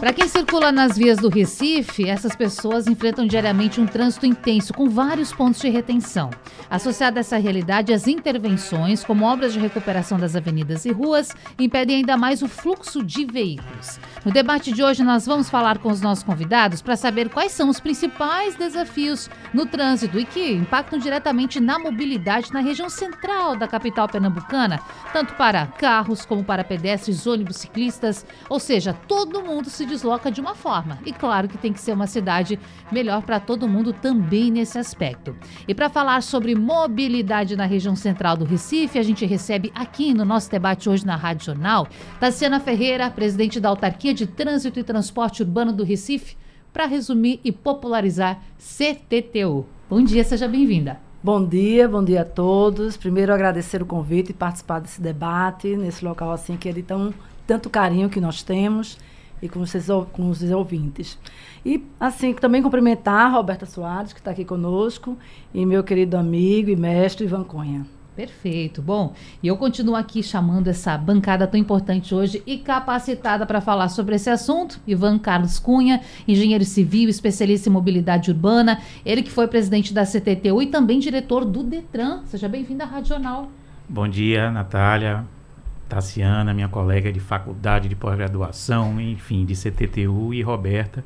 Para quem circula nas vias do Recife, essas pessoas enfrentam diariamente um trânsito intenso com vários pontos de retenção. Associada a essa realidade, as intervenções, como obras de recuperação das avenidas e ruas, impedem ainda mais o fluxo de veículos. No debate de hoje, nós vamos falar com os nossos convidados para saber quais são os principais desafios no trânsito e que impactam diretamente na mobilidade na região central da capital pernambucana, tanto para carros como para pedestres, ônibus, ciclistas, ou seja, todo mundo se desloca de uma forma. E claro que tem que ser uma cidade melhor para todo mundo também nesse aspecto. E para falar sobre mobilidade na região central do Recife, a gente recebe aqui no nosso debate hoje na Rádio Jornal, Tassiana Ferreira, presidente da Autarquia de Trânsito e Transporte Urbano do Recife, para resumir e popularizar CTTU. Bom dia, seja bem-vinda. Bom dia, bom dia a todos. Primeiro agradecer o convite e participar desse debate nesse local assim que é de tão tanto carinho que nós temos e com, vocês, com os ouvintes. E, assim, também cumprimentar a Roberta Soares, que está aqui conosco, e meu querido amigo e mestre Ivan Cunha. Perfeito. Bom, e eu continuo aqui chamando essa bancada tão importante hoje e capacitada para falar sobre esse assunto. Ivan Carlos Cunha, engenheiro civil, especialista em mobilidade urbana, ele que foi presidente da CTTU e também diretor do Detran. Seja bem-vindo à Rádio Jornal. Bom dia, Natália. Tassiana, minha colega de faculdade de pós-graduação, enfim, de CTTU, e Roberta,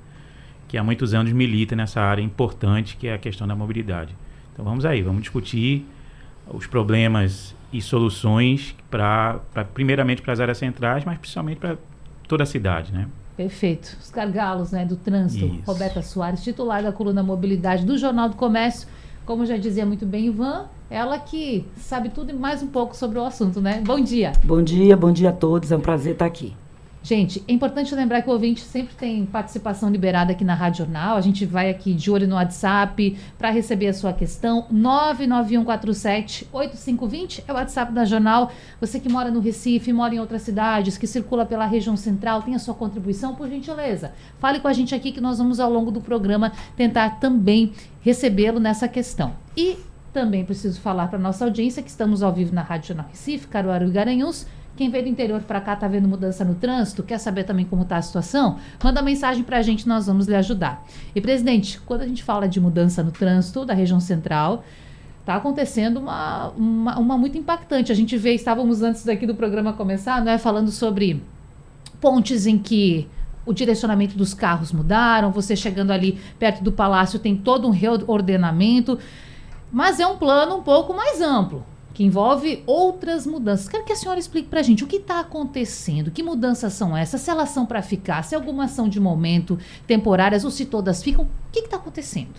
que há muitos anos milita nessa área importante que é a questão da mobilidade. Então vamos aí, vamos discutir os problemas e soluções para, primeiramente para as áreas centrais, mas principalmente para toda a cidade, né? Perfeito. Os gargalos né, do trânsito. Isso. Roberta Soares, titular da coluna Mobilidade do Jornal do Comércio. Como já dizia muito bem Ivan, ela que sabe tudo e mais um pouco sobre o assunto, né? Bom dia. Bom dia, bom dia a todos. É um prazer estar aqui. Gente, é importante lembrar que o ouvinte sempre tem participação liberada aqui na Rádio Jornal. A gente vai aqui de olho no WhatsApp para receber a sua questão. 991478520 é o WhatsApp da Jornal. Você que mora no Recife, mora em outras cidades, que circula pela região central, tem a sua contribuição, por gentileza. Fale com a gente aqui que nós vamos ao longo do programa tentar também recebê-lo nessa questão. E também preciso falar para nossa audiência que estamos ao vivo na Rádio Jornal Recife, Caruaru e Garanhuns. Quem veio do interior para cá está vendo mudança no trânsito, quer saber também como está a situação? Manda mensagem para a gente, nós vamos lhe ajudar. E, presidente, quando a gente fala de mudança no trânsito da região central, está acontecendo uma, uma, uma, muito impactante. A gente vê, estávamos antes daqui do programa começar, não é falando sobre pontes em que o direcionamento dos carros mudaram, você chegando ali perto do palácio tem todo um reordenamento. Mas é um plano um pouco mais amplo, que envolve outras mudanças. Quero que a senhora explique para a gente o que está acontecendo, que mudanças são essas, se elas são para ficar, se algumas são de momento, temporárias ou se todas ficam. O que está acontecendo?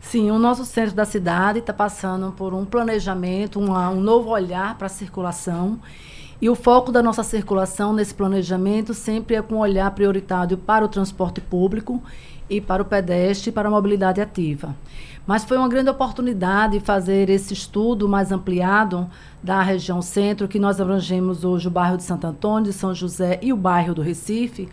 Sim, o nosso centro da cidade está passando por um planejamento, uma, um novo olhar para a circulação. E o foco da nossa circulação nesse planejamento sempre é com um olhar prioritário para o transporte público e para o pedestre e para a mobilidade ativa. Mas foi uma grande oportunidade fazer esse estudo mais ampliado da região centro, que nós abrangemos hoje o bairro de Santo Antônio, de São José e o bairro do Recife,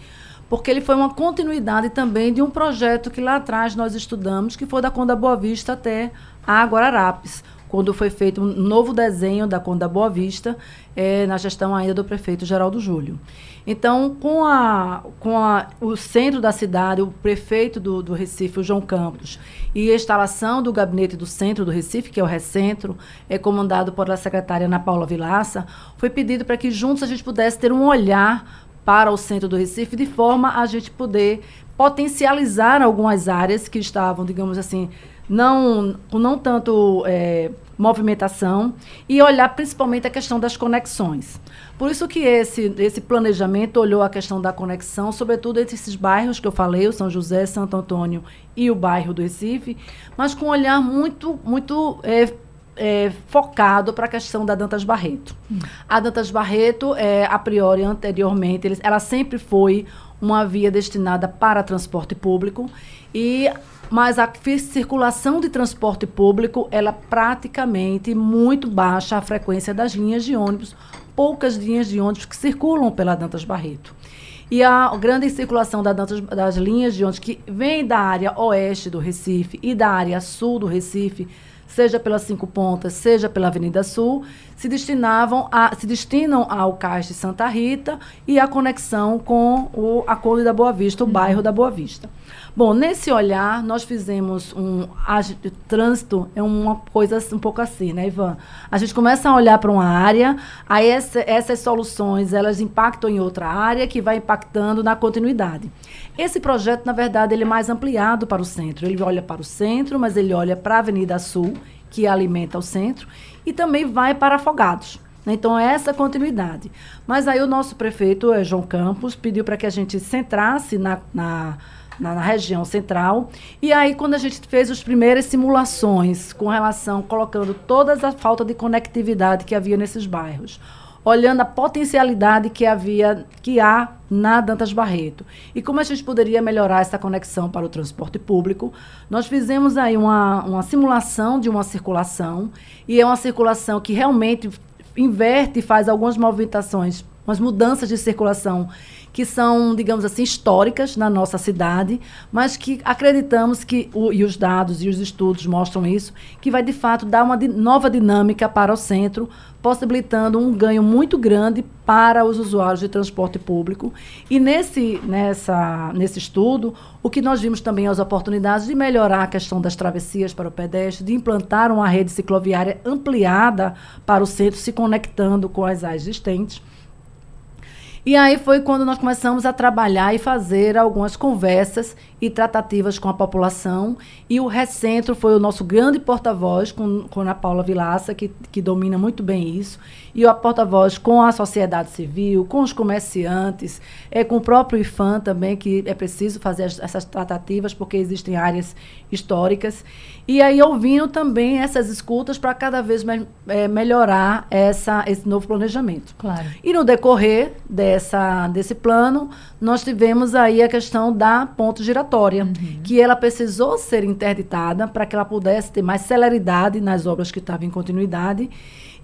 porque ele foi uma continuidade também de um projeto que lá atrás nós estudamos, que foi da Conda Boa Vista até a Guararapes, quando foi feito um novo desenho da Conda Boa Vista, é, na gestão ainda do prefeito Geraldo Júlio. Então, com, a, com a, o centro da cidade, o prefeito do, do Recife, o João Campos, e a instalação do gabinete do centro do Recife, que é o Recentro, é comandado pela secretária Ana Paula Vilaça, foi pedido para que juntos a gente pudesse ter um olhar para o centro do Recife, de forma a gente poder potencializar algumas áreas que estavam, digamos assim, não, com não tanto é, movimentação e olhar principalmente a questão das conexões. Por isso que esse, esse planejamento olhou a questão da conexão, sobretudo entre esses bairros que eu falei, o São José, Santo Antônio e o bairro do Recife, mas com um olhar muito, muito é, é, focado para a questão da Dantas Barreto. Hum. A Dantas Barreto, é, a priori, anteriormente, ela sempre foi uma via destinada para transporte público e mas a circulação de transporte público, ela praticamente muito baixa a frequência das linhas de ônibus, poucas linhas de ônibus que circulam pela Dantas Barreto. E a grande circulação da Dantas, das linhas de ônibus que vem da área oeste do Recife e da área sul do Recife, seja pelas Cinco Pontas, seja pela Avenida Sul, se destinavam a, se destinam ao Cais de Santa Rita e a conexão com o Acordo da Boa Vista, o uhum. bairro da Boa Vista. Bom, nesse olhar, nós fizemos um. A, trânsito é uma coisa um pouco assim, né, Ivan? A gente começa a olhar para uma área, aí essa, essas soluções elas impactam em outra área, que vai impactando na continuidade. Esse projeto, na verdade, ele é mais ampliado para o centro. Ele olha para o centro, mas ele olha para a Avenida Sul, que alimenta o centro, e também vai para Afogados. Então, é essa continuidade. Mas aí o nosso prefeito, é João Campos, pediu para que a gente centrasse na, na na, na, região central. E aí, quando a gente fez as primeiras simulações com relação, colocando toda a falta de conectividade que havia nesses bairros, olhando a potencialidade que havia, que há na Dantas Barreto. E como a gente poderia melhorar essa conexão para o transporte público, nós fizemos aí uma, uma simulação de uma circulação, e é uma circulação que realmente inverte e faz algumas movimentações, umas mudanças de circulação que são, digamos assim, históricas na nossa cidade, mas que acreditamos que, o, e os dados e os estudos mostram isso, que vai de fato dar uma nova dinâmica para o centro, possibilitando um ganho muito grande para os usuários de transporte público. E nesse, nessa, nesse estudo, o que nós vimos também as oportunidades de melhorar a questão das travessias para o pedestre, de implantar uma rede cicloviária ampliada para o centro, se conectando com as existentes e aí foi quando nós começamos a trabalhar e fazer algumas conversas e tratativas com a população. E o Recentro foi o nosso grande porta-voz com, com a Paula Vilaça, que, que domina muito bem isso. E o porta-voz com a sociedade civil, com os comerciantes, é, com o próprio IFAM também, que é preciso fazer as, essas tratativas, porque existem áreas históricas. E aí ouvindo também essas escutas para cada vez me, é, melhorar essa, esse novo planejamento. Claro. E no decorrer dessa, desse plano, nós tivemos aí a questão da ponte giratória, uhum. que ela precisou ser interditada para que ela pudesse ter mais celeridade nas obras que estavam em continuidade.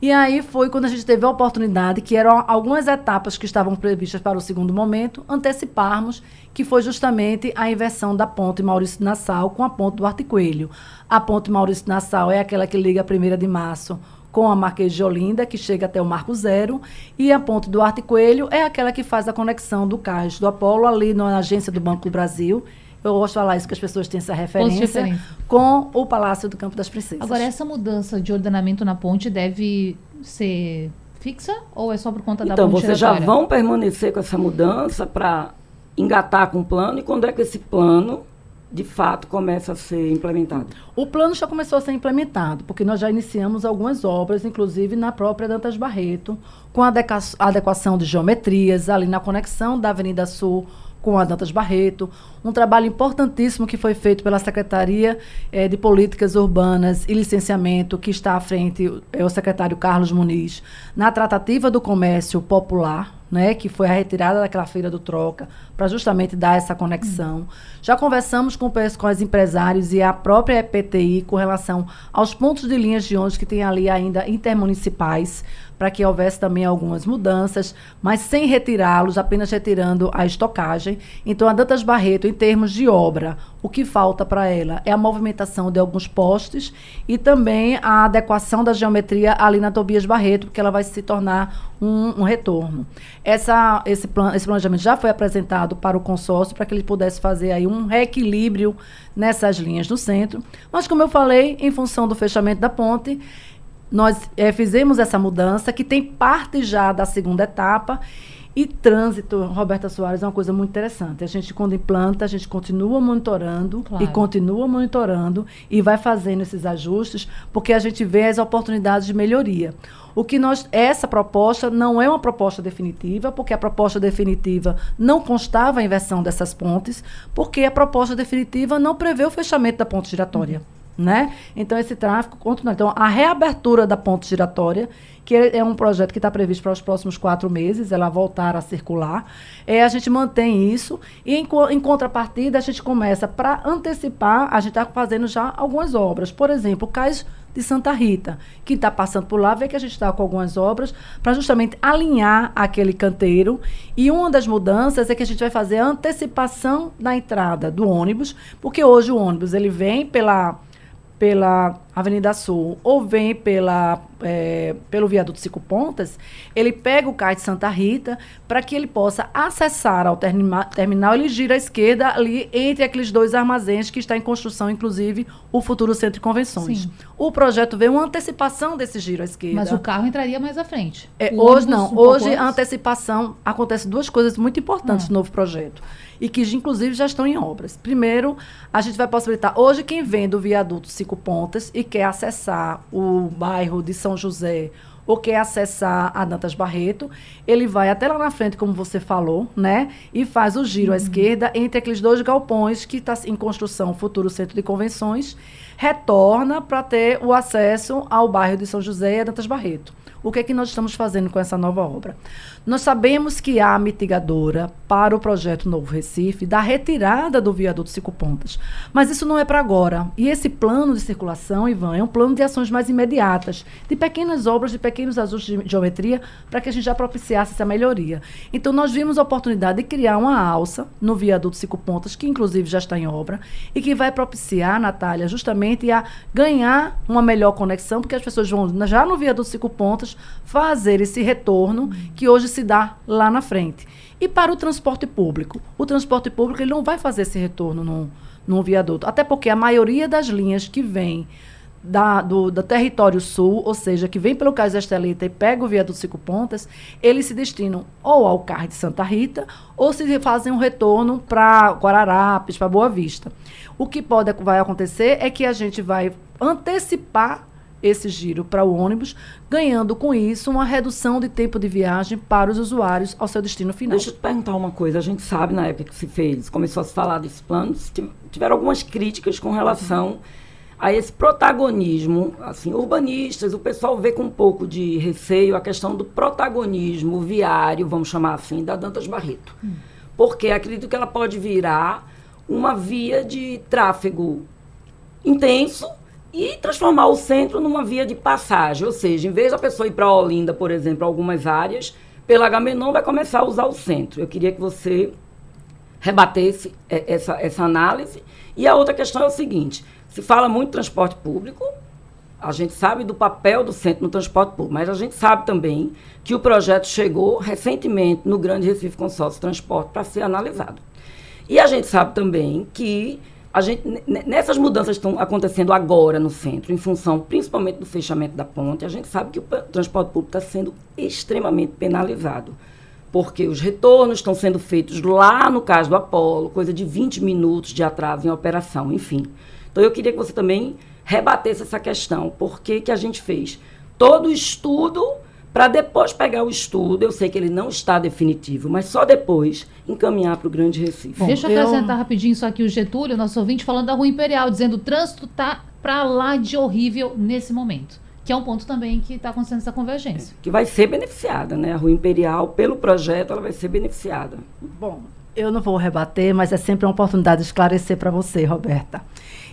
E aí foi quando a gente teve a oportunidade, que eram algumas etapas que estavam previstas para o segundo momento, anteciparmos, que foi justamente a inversão da ponte Maurício Nassau com a ponte do Arte Coelho. A ponte Maurício Nassau é aquela que liga a 1 de março com a Marquês de Olinda, que chega até o Marco Zero, e a ponte do Arte Coelho é aquela que faz a conexão do Cais do Apolo ali na agência do Banco do Brasil, eu gosto de falar isso, que as pessoas têm essa referência com o Palácio do Campo das Princesas. Agora, essa mudança de ordenamento na ponte deve ser fixa ou é só por conta então, da ponte Então, vocês já vão permanecer com essa mudança para engatar com o plano e quando é que esse plano de fato começa a ser implementado? O plano já começou a ser implementado, porque nós já iniciamos algumas obras, inclusive na própria Dantas Barreto, com a adequação de geometrias ali na conexão da Avenida Sul com a Dantas Barreto, um trabalho importantíssimo que foi feito pela Secretaria eh, de Políticas Urbanas e Licenciamento, que está à frente, é o secretário Carlos Muniz, na tratativa do comércio popular, né, que foi a retirada daquela feira do troca, para justamente dar essa conexão. Hum. Já conversamos com, com os empresários e a própria EPTI com relação aos pontos de linhas de ônibus que tem ali ainda intermunicipais, para que houvesse também algumas mudanças, mas sem retirá-los, apenas retirando a estocagem. Então, a Dantas Barreto, em termos de obra, o que falta para ela é a movimentação de alguns postes e também a adequação da geometria ali na Tobias Barreto, porque ela vai se tornar um, um retorno. Essa, esse, plan, esse planejamento já foi apresentado para o consórcio para que ele pudesse fazer aí um reequilíbrio nessas linhas do centro. Mas, como eu falei, em função do fechamento da ponte, nós é, fizemos essa mudança, que tem parte já da segunda etapa. E trânsito, Roberta Soares, é uma coisa muito interessante. A gente, quando implanta, a gente continua monitorando claro. e continua monitorando e vai fazendo esses ajustes, porque a gente vê as oportunidades de melhoria. O que nós. Essa proposta não é uma proposta definitiva, porque a proposta definitiva não constava a inversão dessas pontes, porque a proposta definitiva não prevê o fechamento da ponte giratória. Uhum. né? Então esse tráfego continua. Então a reabertura da ponte giratória, que é um projeto que está previsto para os próximos quatro meses, ela voltar a circular, é, a gente mantém isso e em, em contrapartida a gente começa para antecipar, a gente está fazendo já algumas obras. Por exemplo, o cais de Santa Rita, que está passando por lá, vê que a gente está com algumas obras para justamente alinhar aquele canteiro. E uma das mudanças é que a gente vai fazer a antecipação da entrada do ônibus, porque hoje o ônibus ele vem pela pela Avenida Sul ou vem pela, eh, pelo viaduto Cinco Pontas, ele pega o cais de Santa Rita para que ele possa acessar ao termina- terminal. Ele gira à esquerda ali entre aqueles dois armazéns que está em construção, inclusive o futuro centro de convenções. Sim. O projeto vê uma antecipação desse giro à esquerda. Mas o carro entraria mais à frente. É, hoje não. um hoje a antecipação acontece duas coisas muito importantes Ah. no novo projeto e que inclusive já estão em obras. Primeiro, a gente vai possibilitar hoje quem vem do viaduto Cinco Pontas e quer acessar o bairro de São José ou quer acessar a Dantas Barreto, ele vai até lá na frente, como você falou, né? E faz o giro à esquerda entre aqueles dois galpões que está em construção, o futuro centro de convenções, retorna para ter o acesso ao bairro de São José e a Dantas Barreto. O que é que nós estamos fazendo com essa nova obra? Nós sabemos que há mitigadora para o projeto Novo Recife da retirada do viaduto Cinco Pontas. Mas isso não é para agora. E esse plano de circulação, Ivan, é um plano de ações mais imediatas, de pequenas obras, de pequenos ajustes de geometria, para que a gente já propiciasse essa melhoria. Então, nós vimos a oportunidade de criar uma alça no viaduto Cinco Pontas, que inclusive já está em obra, e que vai propiciar, Natália, justamente a ganhar uma melhor conexão, porque as pessoas vão, já no viaduto Cinco Pontas, fazer esse retorno que hoje se dá lá na frente. E para o transporte público? O transporte público ele não vai fazer esse retorno num, num viaduto, até porque a maioria das linhas que vem da, do, do território sul, ou seja, que vem pelo Cais da Estelita e pega o viaduto Cinco Pontas, eles se destinam ou ao CAR de Santa Rita, ou se fazem um retorno para Guararapes, para Boa Vista. O que pode vai acontecer é que a gente vai antecipar esse giro para o ônibus, ganhando com isso uma redução de tempo de viagem para os usuários ao seu destino final. Deixa eu te perguntar uma coisa. A gente sabe, na época que se fez, começou a se falar desse plano, se tiv- tiveram algumas críticas com relação a esse protagonismo, assim, urbanistas, o pessoal vê com um pouco de receio a questão do protagonismo viário, vamos chamar assim, da Dantas Barreto. Porque acredito que ela pode virar uma via de tráfego intenso e transformar o centro numa via de passagem. Ou seja, em vez da pessoa ir para Olinda, por exemplo, algumas áreas, pela Agamenon vai começar a usar o centro. Eu queria que você rebatesse eh, essa, essa análise. E a outra questão é o seguinte: se fala muito transporte público, a gente sabe do papel do centro no transporte público, mas a gente sabe também que o projeto chegou recentemente no Grande Recife Consórcio Transporte para ser analisado. E a gente sabe também que a gente, ne- ne- nessas mudanças que estão acontecendo agora no centro, em função principalmente do fechamento da ponte, a gente sabe que o transporte público está sendo extremamente penalizado. Porque os retornos estão sendo feitos lá no caso do Apolo, coisa de 20 minutos de atraso em operação, enfim. Então eu queria que você também rebatesse essa questão. Por que, que a gente fez todo o estudo para depois pegar o estudo, eu sei que ele não está definitivo, mas só depois encaminhar para o Grande Recife. Deixa eu eu- acrescentar rapidinho isso aqui, o Getúlio, nosso ouvinte, falando da Rua Imperial, dizendo o trânsito tá pra lá de horrível nesse momento. Que é um ponto também que está acontecendo essa convergência. que vai ser beneficiada, né? A Rua Imperial, pelo projeto, ela vai ser beneficiada. Bom, eu não vou rebater, mas é sempre uma oportunidade de esclarecer para você, Roberta.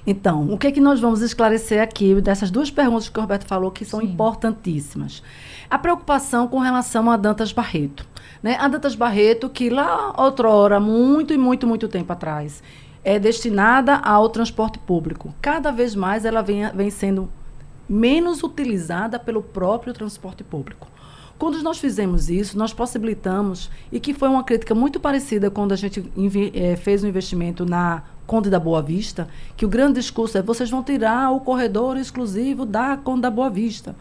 Então, o que, é que nós vamos esclarecer aqui dessas duas perguntas que o Roberto falou que são Sim. importantíssimas? A preocupação com relação a Dantas Barreto. Né? A Dantas Barreto, que lá outrora, muito e muito, muito tempo atrás, é destinada ao transporte público. Cada vez mais ela vem, vem sendo menos utilizada pelo próprio transporte público. Quando nós fizemos isso, nós possibilitamos, e que foi uma crítica muito parecida quando a gente eh, fez um investimento na Conde da Boa Vista, que o grande discurso é vocês vão tirar o corredor exclusivo da Conde da Boa Vista.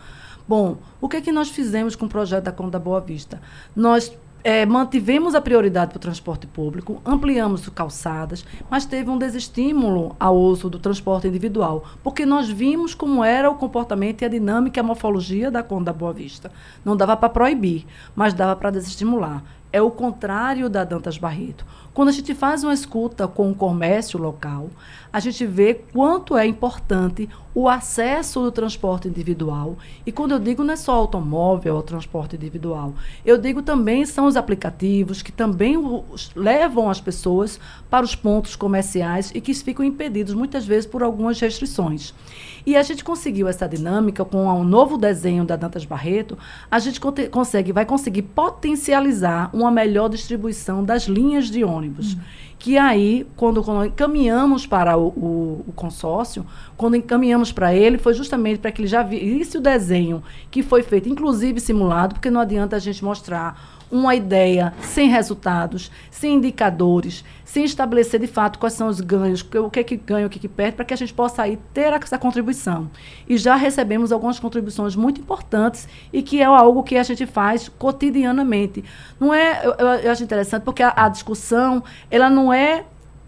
Bom, o que é que nós fizemos com o projeto da Conde da Boa Vista? Nós eh, mantivemos a prioridade para o transporte público, ampliamos calçadas, mas teve um desestímulo ao uso do transporte individual, porque nós vimos como era o comportamento e a dinâmica e a morfologia da Conde da Boa Vista. Não dava para proibir, mas dava para desestimular. É o contrário da Dantas Barreto. Quando a gente faz uma escuta com o comércio local, a gente vê quanto é importante o acesso do transporte individual. E quando eu digo não é só automóvel, é o transporte individual. Eu digo também são os aplicativos que também os, levam as pessoas para os pontos comerciais e que ficam impedidos muitas vezes por algumas restrições. E a gente conseguiu essa dinâmica com um novo desenho da Dantas Barreto, a gente consegue, vai conseguir potencializar uma melhor distribuição das linhas de ônibus. Uhum que aí, quando, quando encaminhamos para o, o, o, consórcio, quando encaminhamos para ele, foi justamente para que ele já visse o desenho que foi feito, inclusive simulado, porque não adianta a gente mostrar uma ideia sem resultados, sem indicadores, sem estabelecer de fato quais são os ganhos, o que é que ganha, o que é que perde, para que a gente possa aí ter essa contribuição. E já recebemos algumas contribuições muito importantes e que é algo que a gente faz cotidianamente. Não é, eu, eu acho interessante porque a, a discussão, ela não é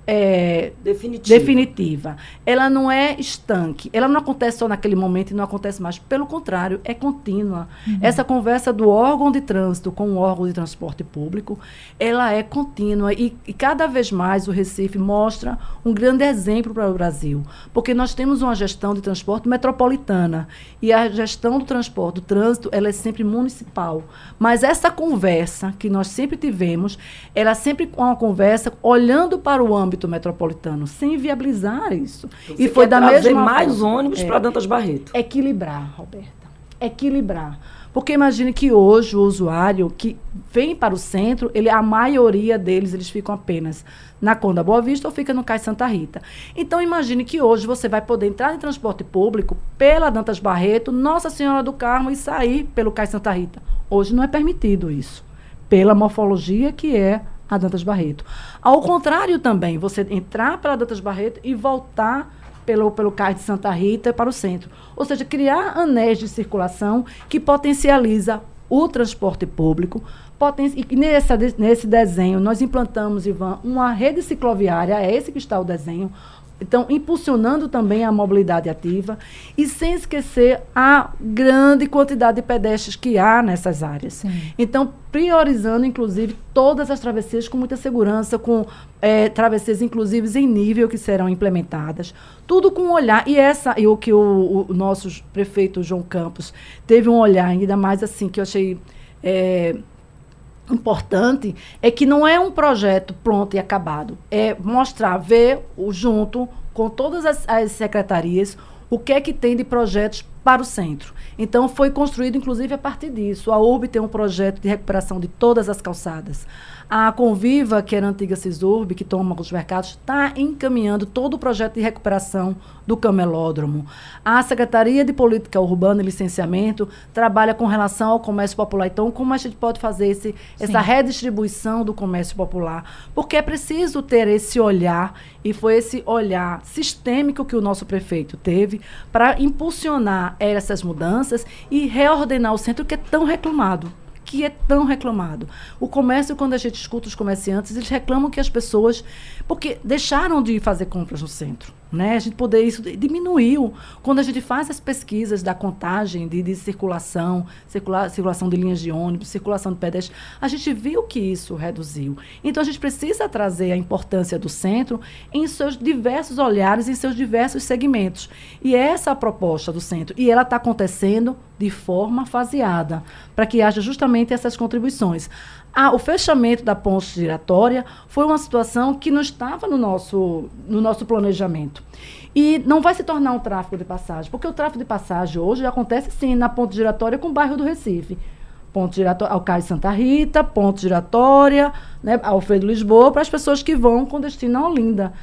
é, definitiva. definitiva. Ela não é estanque. Ela não acontece só naquele momento e não acontece mais. Pelo contrário, é contínua. Uhum. Essa conversa do órgão de trânsito com o órgão de transporte público, ela é contínua. E, e cada vez mais o Recife mostra um grande exemplo para o Brasil. Porque nós temos uma gestão de transporte metropolitana. E a gestão do transporte, do trânsito, ela é sempre municipal. Mas essa conversa que nós sempre tivemos, ela é sempre uma conversa olhando para o âmbito âmbito metropolitano, sem viabilizar isso. Então, e foi da mesma mais forma, ônibus é, para Dantas Barreto. Equilibrar, Roberta. Equilibrar. Porque imagine que hoje o usuário que vem para o centro, ele, a maioria deles, eles ficam apenas na Conda Boa Vista ou fica no Cais Santa Rita. Então imagine que hoje você vai poder entrar em transporte público pela Dantas Barreto, Nossa Senhora do Carmo e sair pelo Cais Santa Rita. Hoje não é permitido isso, pela morfologia que é a Dantas Barreto. Ao contrário também, você entrar pela Dantas Barreto e voltar pelo, pelo cais de Santa Rita para o centro. Ou seja, criar anéis de circulação que potencializa o transporte público. Poten e nessa, nesse desenho, nós implantamos, Ivan, uma rede cicloviária, é esse que está o desenho, então, impulsionando também a mobilidade ativa e sem esquecer a grande quantidade de pedestres que há nessas áreas. Sim. Então, priorizando, inclusive, todas as travessias com muita segurança, com é, travessias, inclusive, em nível que serão implementadas. Tudo com um olhar. E essa, e o que o, o nosso prefeito João Campos teve um olhar ainda mais assim, que eu achei. É, importante é que não é um projeto pronto e acabado. É mostrar, ver o, junto com todas as, as secretarias o que é que tem de projetos para o centro. Então, foi construído, inclusive, a partir disso. A URB tem um projeto de recuperação de todas as calçadas. A Conviva, que era a antiga Cisurb, que toma os mercados, está encaminhando todo o projeto de recuperação do camelódromo. A Secretaria de Política Urbana e Licenciamento trabalha com relação ao comércio popular. Então, como a gente pode fazer esse, essa redistribuição do comércio popular? Porque é preciso ter esse olhar, e foi esse olhar sistêmico que o nosso prefeito teve para impulsionar essas mudanças e reordenar o centro que é tão reclamado que é tão reclamado. O comércio, quando a gente escuta os comerciantes, eles reclamam que as pessoas. Porque deixaram de fazer compras no centro. Né? A gente poder isso diminuiu quando a gente faz as pesquisas da contagem de, de circulação, circula, circulação de linhas de ônibus, circulação de pedestres, a gente viu que isso reduziu. Então a gente precisa trazer a importância do centro em seus diversos olhares, em seus diversos segmentos. E essa é a proposta do centro. E ela está acontecendo de forma faseada, para que haja justamente essas contribuições. Ah, o fechamento da ponte giratória foi uma situação que não estava no nosso, no nosso planejamento. E não vai se tornar um tráfego de passagem, porque o tráfego de passagem hoje acontece sim na ponte giratória com o bairro do Recife. Ponto ao Cais Santa Rita, ponte giratória, né, Alfredo Lisboa, para as pessoas que vão com destino a Olinda.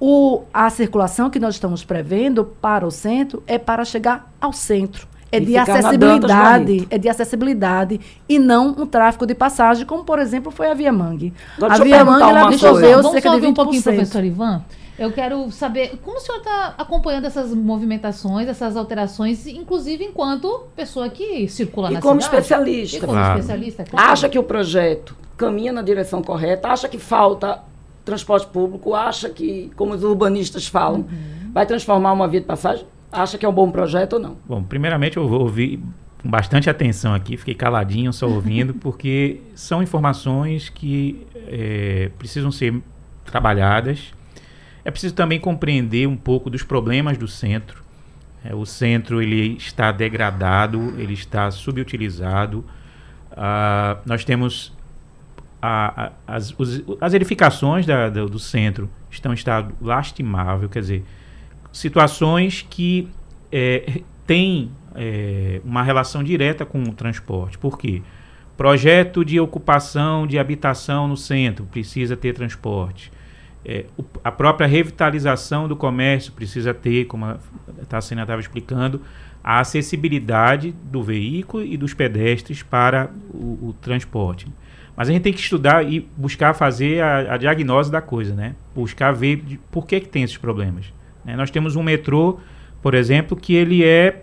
O, a circulação que nós estamos prevendo para o centro é para chegar ao centro é de acessibilidade, é de acessibilidade e não um tráfico de passagem, como por exemplo foi a Via Mangue. a Via Mangue ela absorveu cerca de 20%. um pouquinho, professor Ivan. Eu quero saber como o senhor está acompanhando essas movimentações, essas alterações, inclusive enquanto pessoa que circula e na como cidade. Especialista. E como claro. especialista. Claro. Acha que o projeto caminha na direção correta, acha que falta transporte público, acha que, como os urbanistas falam, uhum. vai transformar uma via de passagem? Acha que é um bom projeto ou não? Bom, primeiramente eu ouvi com bastante atenção aqui, fiquei caladinho só ouvindo, porque são informações que é, precisam ser trabalhadas. É preciso também compreender um pouco dos problemas do centro. É, o centro ele está degradado, ele está subutilizado. Ah, nós temos a, a, as, os, as edificações da, do, do centro estão em estado lastimável, quer dizer, situações que é, têm é, uma relação direta com o transporte. Por quê? Projeto de ocupação de habitação no centro precisa ter transporte. É, o, a própria revitalização do comércio precisa ter, como a Tassina estava explicando, a acessibilidade do veículo e dos pedestres para o, o, transporte. Mas a gente tem que estudar e buscar fazer a, a diagnose da coisa, né? Buscar ver de, por que, que tem esses problemas. Né? Nós temos um metrô, por exemplo, que ele é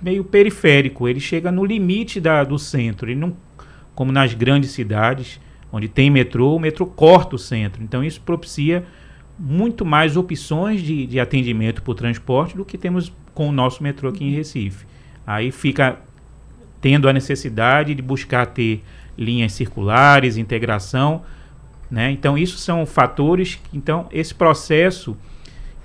meio periférico, ele chega no limite da, do centro, ele não, como nas grandes cidades, onde tem metrô, o metrô corta o centro. Então isso propicia muito mais opções de, de atendimento por transporte do que temos com o nosso metrô aqui em Recife. Aí fica tendo a necessidade de buscar ter linhas circulares, integração, né? Então isso são fatores, então esse processo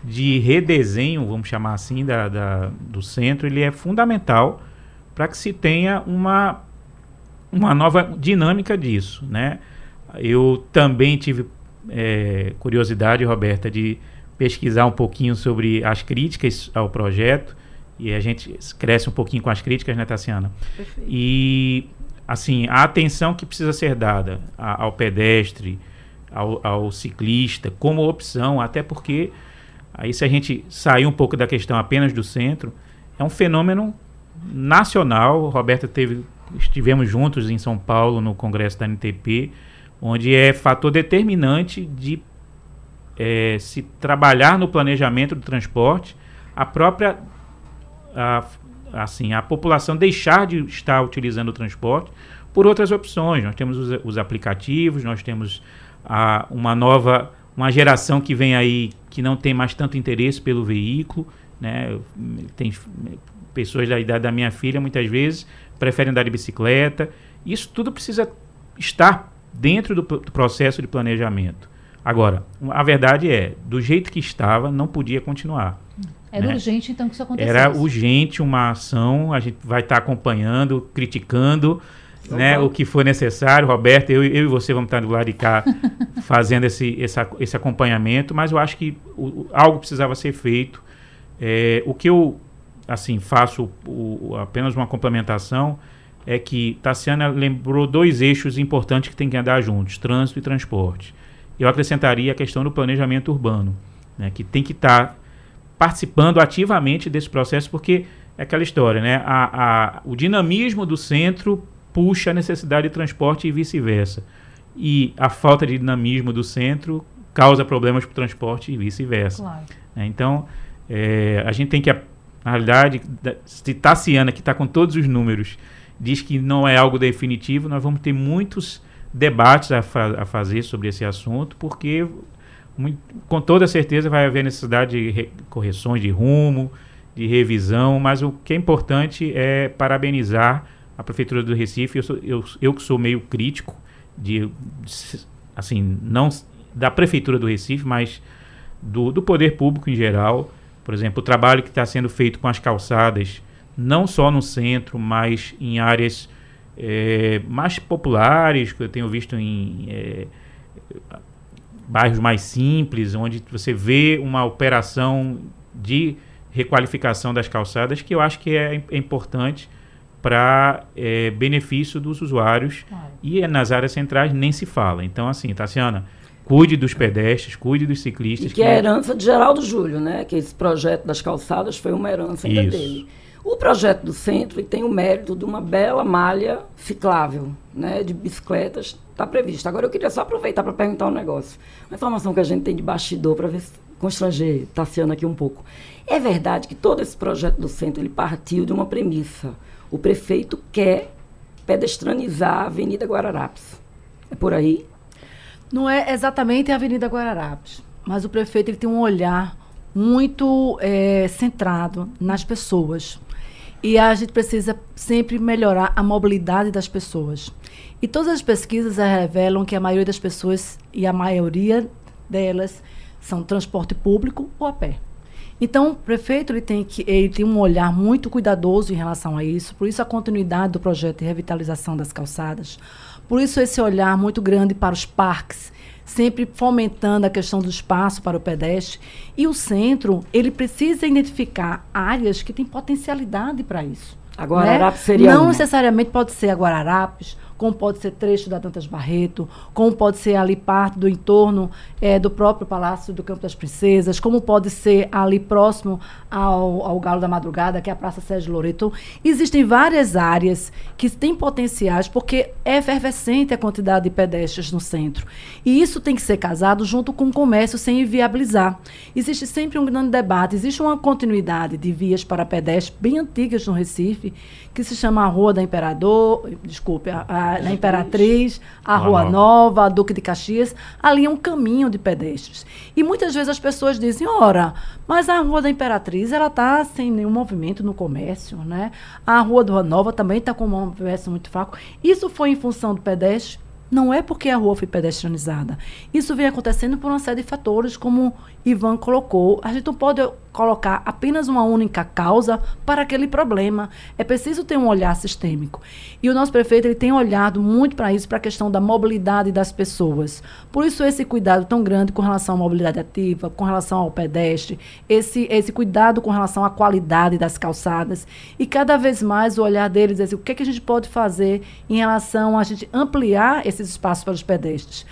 de redesenho, vamos chamar assim, da, da do centro, ele é fundamental para que se tenha uma, uma nova dinâmica disso, né? Eu também tive é, curiosidade, Roberta, de pesquisar um pouquinho sobre as críticas ao projeto e a gente cresce um pouquinho com as críticas, né, Tassiana? Perfeito. E, assim, a atenção que precisa ser dada ao pedestre, ao, ao ciclista, como opção, até porque Aí, se a gente sair um pouco da questão apenas do centro, é um fenômeno nacional. Roberta teve, estivemos juntos em São Paulo no congresso da NTP, onde é fator determinante de é, se trabalhar no planejamento do transporte, a própria a, assim a população deixar de estar utilizando o transporte por outras opções. Nós temos os, os aplicativos, nós temos a, uma nova uma geração que vem aí que não tem mais tanto interesse pelo veículo, né? Tem pessoas da idade da minha filha muitas vezes preferem andar de bicicleta. Isso tudo precisa estar dentro do, do processo de planejamento. Agora, a verdade é, do jeito que estava, não podia continuar. Era né? urgente, então, que isso acontecesse. Era urgente uma ação, a gente vai estar tá acompanhando, criticando, né, o que for necessário. Roberto, eu, eu e você vamos estar do lado de cá fazendo esse, essa, esse acompanhamento, mas eu acho que o, algo precisava ser feito. É, o que eu assim faço o, apenas uma complementação é que Tassiana lembrou dois eixos importantes que tem que andar juntos, trânsito e transporte. Eu acrescentaria a questão do planejamento urbano, né, que tem que estar tá participando ativamente desse processo, porque é aquela história, né? A, a, o dinamismo do centro puxa a necessidade de transporte e vice-versa. E a falta de dinamismo do centro causa problemas para o transporte e vice-versa. Claro. É, então, é, a gente tem que, na realidade, se Tassiana, que está com todos os números, diz que não é algo definitivo, nós vamos ter muitos debates a, fa a fazer sobre esse assunto, porque muito, com toda certeza vai haver necessidade de correções de rumo, de revisão, mas o que é importante é parabenizar a Prefeitura do Recife, eu, sou, eu, eu que sou meio crítico, de, assim, não da Prefeitura do Recife, mas do, do poder público em geral. Por exemplo, o trabalho que está sendo feito com as calçadas, não só no centro, mas em áreas é, mais populares, que eu tenho visto em é, bairros mais simples, onde você vê uma operação de requalificação das calçadas, que eu acho que é, é importante para é, benefício dos usuários claro. e nas áreas centrais nem se fala. Então, assim, Tassiana, cuide dos pedestres, cuide dos ciclistas. E que, que é a herança de Geraldo Júlio, né? Que esse projeto das calçadas foi uma herança ainda Isso. dele. O projeto do centro tem o mérito de uma bela malha ciclável, né, de bicicletas, está previsto. Agora eu queria só aproveitar para perguntar um negócio. Uma informação que a gente tem de bastidor para ver se constranger Tassiana aqui um pouco. É verdade que todo esse projeto do centro ele partiu de uma premissa o prefeito quer pedestranizar a Avenida Guararapes. É por aí? Não é exatamente a Avenida Guararapes, mas o prefeito ele tem um olhar muito é, centrado nas pessoas. E a gente precisa sempre melhorar a mobilidade das pessoas. E todas as pesquisas revelam que a maioria das pessoas, e a maioria delas, são transporte público ou a pé. Então, o prefeito ele tem, que, ele tem um olhar muito cuidadoso em relação a isso, por isso a continuidade do projeto de revitalização das calçadas, por isso esse olhar muito grande para os parques, sempre fomentando a questão do espaço para o pedestre. E o centro, ele precisa identificar áreas que têm potencialidade para isso. A Guararapes né? seria Não uma. necessariamente pode ser a Guararapes, como pode ser trecho da Dantas Barreto, como pode ser ali parte do entorno é, do próprio Palácio do Campo das Princesas, como pode ser ali próximo ao, ao Galo da Madrugada, que é a Praça Sérgio Loreto. Existem várias áreas que têm potenciais, porque é efervescente a quantidade de pedestres no centro. E isso tem que ser casado junto com o comércio sem inviabilizar. Existe sempre um grande debate, existe uma continuidade de vias para pedestres bem antigas no Recife, que se chama a Rua da Imperador, desculpe, a, a da Imperatriz, a Rua Nova. Nova, a Duque de Caxias, ali é um caminho de pedestres. E muitas vezes as pessoas dizem, ora, mas a Rua da Imperatriz, ela está sem nenhum movimento no comércio, né? A Rua do Rua Nova também está com um movimento muito fraco. Isso foi em função do pedestre? Não é porque a rua foi pedestrianizada. Isso vem acontecendo por uma série de fatores, como Ivan colocou. A gente não pode colocar apenas uma única causa para aquele problema. É preciso ter um olhar sistêmico. E o nosso prefeito ele tem olhado muito para isso, para a questão da mobilidade das pessoas. Por isso, esse cuidado tão grande com relação à mobilidade ativa, com relação ao pedestre, esse, esse cuidado com relação à qualidade das calçadas. E cada vez mais o olhar deles é assim, o que, é que a gente pode fazer em relação a gente ampliar esses espaços para os pedestres.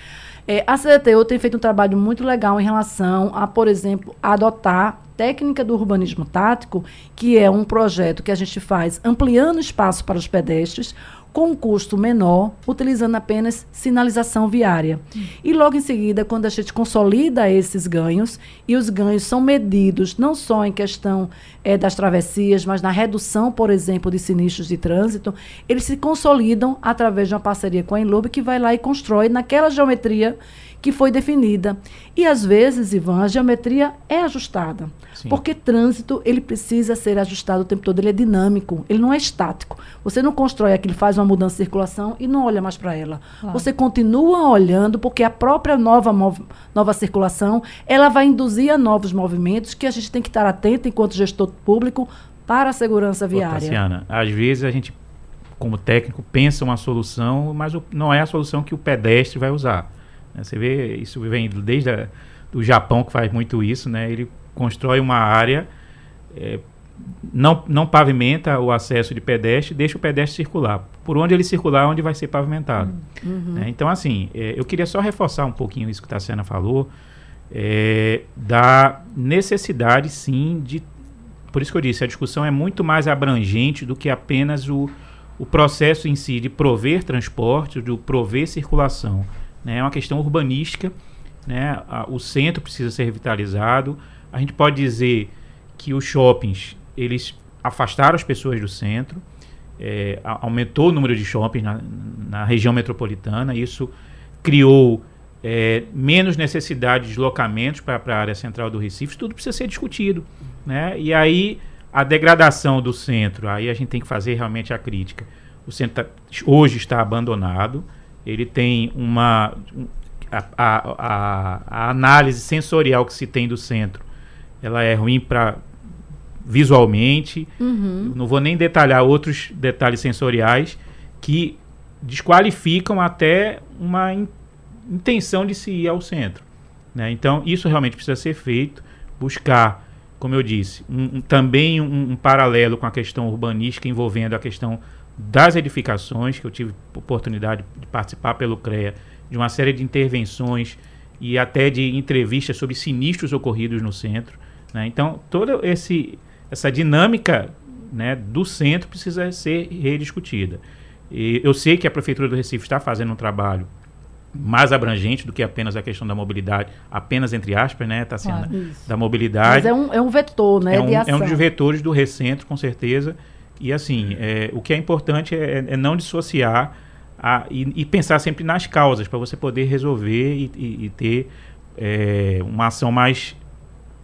É, a CDTU tem feito um trabalho muito legal em relação a, por exemplo, adotar técnica do urbanismo tático, que é um projeto que a gente faz ampliando espaço para os pedestres, com um custo menor, utilizando apenas sinalização viária. E logo em seguida, quando a gente consolida esses ganhos, e os ganhos são medidos não só em questão eh, das travessias, mas na redução, por exemplo, de sinistros de trânsito, eles se consolidam através de uma parceria com a Enlub, que vai lá e constrói naquela geometria que foi definida. E às vezes, Ivan, a geometria é ajustada. Sim. Porque trânsito, ele precisa ser ajustado o tempo todo, ele é dinâmico, ele não é estático. Você não constrói aquilo, faz uma mudança de circulação e não olha mais para ela. Claro. Você continua olhando, porque a própria nova, nova circulação, ela vai induzir a novos movimentos que a gente tem que estar atento enquanto gestor público para a segurança Ô, viária. Tassiana, às vezes a gente, como técnico, pensa uma solução, mas o- não é a solução que o pedestre vai usar. Né? Você vê, isso vem desde a, do Japão, que faz muito isso, né? Ele constrói uma área, eh, não, não pavimenta o acesso de pedestre, deixa o pedestre circular. Por onde ele circular, onde vai ser pavimentado. né? Então, assim, eh, eu queria só reforçar um pouquinho isso que a Tassiana falou, eh, da necessidade, sim, de por isso que eu disse, a discussão é muito mais abrangente do que apenas o, o processo em si de prover transporte, de prover circulação. Né? É uma questão urbanística, né? O centro precisa ser revitalizado. A gente pode dizer que os shoppings, eles afastaram as pessoas do centro, é, aumentou o número de shoppings na, na região metropolitana, isso criou é, menos necessidade de deslocamentos para a área central do Recife, tudo precisa ser discutido. Né? E aí a degradação do centro, aí a gente tem que fazer realmente a crítica. O centro tá- hoje está abandonado, ele tem uma. um- a, a- a- análise sensorial que se tem do centro, ela é ruim para visualmente. Uhum. Não vou nem detalhar outros detalhes sensoriais que desqualificam até uma in- intenção de se ir ao centro. né? Então, isso realmente precisa ser feito, buscar, como eu disse, um- um- também um, um paralelo com a questão urbanística envolvendo a questão das edificações, que eu tive oportunidade de participar pelo CREA, de uma série de intervenções e até de entrevistas sobre sinistros ocorridos no centro. né? Então, toda esse, essa dinâmica né, do centro precisa ser rediscutida. E eu sei que a Prefeitura do Recife está fazendo um trabalho mais abrangente do que apenas a questão da mobilidade, apenas entre aspas, né, Tassiana? Claro. Isso. Da mobilidade. Mas é um, é um vetor, né, É um, é um dos vetores do recentro, com certeza. E assim, é, o que é importante é, é não dissociar a- e, e pensar sempre nas causas, para você poder resolver e, e- e ter é, uma ação mais